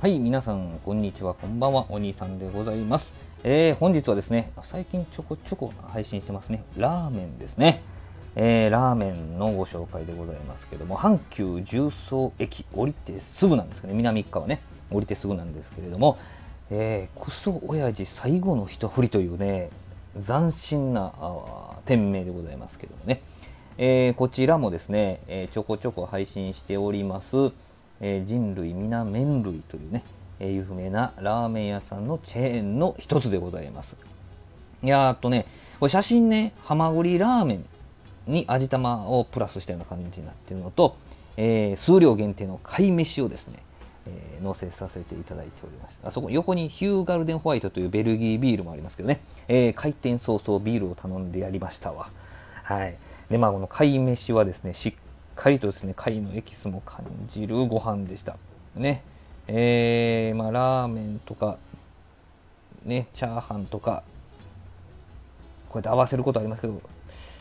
はい、皆さん、こんにちは、こんばんは、お兄さんでございます。えー、本日はですね、最近ちょこちょこ配信してますね、ラーメンですね。えー、ラーメンのご紹介でございますけども、阪急重曹駅降りてすぐなんですけどね、南側ね、降りてすぐなんですけれども、えー、クソ親父最後の一振りというね、斬新な店名でございますけどもね、えー、こちらもですね、えー、ちょこちょこ配信しております、えー、人類皆麺類というね、えー、有名なラーメン屋さんのチェーンの一つでございます。いやーっとね、これ写真ね、はまぐりラーメンに味玉をプラスしたような感じになっているのと、えー、数量限定の貝飯をですね、えー、載せさせていただいておりましたあそこ横にヒューガルデンホワイトというベルギービールもありますけどね、えー、開店早々ビールを頼んでやりましたわ。はい。でまあこの貝飯はですねしっかりとですね貝のエキスも感じるご飯でした。ね。えー、まあラーメンとかねチャーハンとかこうやって合わせることありますけど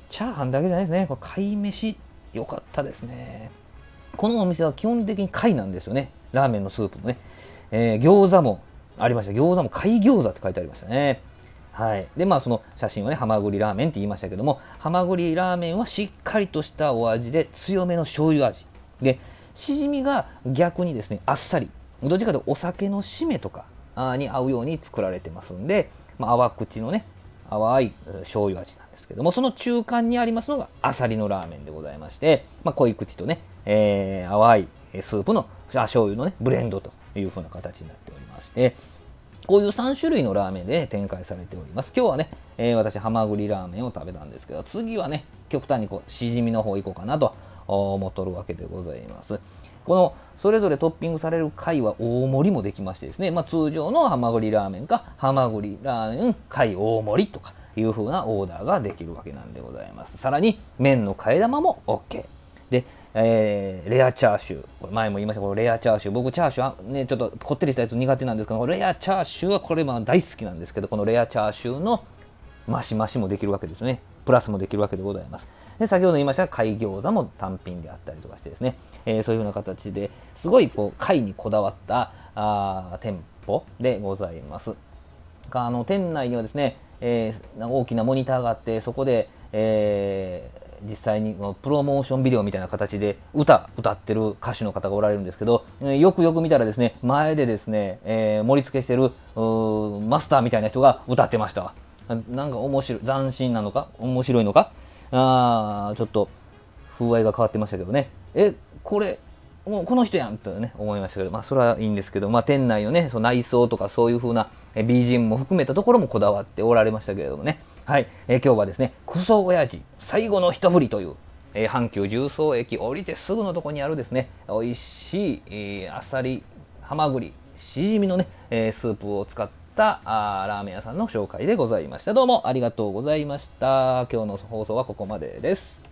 チャーハンだけじゃないですね。これ貝飯良かったですね。このお店は基本的に貝なんですよね。ラーメンのスープもね、えー、餃子もありました。餃子も貝餃子って書いてありましたね。はい。でまあその写真はねはまぐりラーメンって言いましたけどもはまぐりラーメンはしっかりとしたお味で強めの醤油味。でしじみが逆にですねあっさり。どっちかというとお酒の締めとかに合うように作られてますんで、まあ、淡口のね淡い醤油味なんですけどもその中間にありますのがあさりのラーメンでございまして、まあ、濃い口とね、えー、淡いスープのあ醤油のねブレンドという風な形になっておりましてこういう3種類のラーメンで、ね、展開されております。今日はね、えー、私はまぐりラーメンを食べたんですけど次はね極端にこうしじみの方行こうかなと思っとるわけでございます。このそれぞれトッピングされる貝は大盛りもできましてですね、まあ、通常のはまぐりラーメンかはまぐりラーメン貝大盛りとかいう風なオーダーができるわけなんでございます。さらに麺の替え玉も OK で、えー、レアチャーシュー。前も言いましたこのレアチャーシュー。僕チャーシューねちょっとこってりしたやつ苦手なんですけどレアチャーシューはこれまあ大好きなんですけどこのレアチャーシューのマシマシもできるわけですね。プラスもできるわけでございます。で先ほど言いました貝餃子も単品であったりとかしてですね、えー、そういうような形ですごいこう貝にこだわったあ店舗でございます。あの店内にはですね、えー、大きなモニターがあってそこで、えー、実際にプロモーションビデオみたいな形で歌歌ってる歌手の方がおられるんですけど、よくよく見たらですね前でですね、えー、盛り付けしてるマスターみたいな人が歌ってましたなんか面白い斬新なのか面白いのかあーちょっと風合いが変わってましたけどね。えこれもうこの人やんとね思いましたけどまあそれはいいんですけどまあ店内のねその内装とかそういう風な BGM も含めたところもこだわっておられましたけれどもね。はい、えー、今日はですねクソ親父最後の一振りというえー、阪急重曹駅降りてすぐのとこにあるですね美味しい、えー、あさりはまぐりしじみのね、えー、スープを使ったあラーメン屋さんの紹介でございました。どうもありがとうございました。今日の放送はここまでです。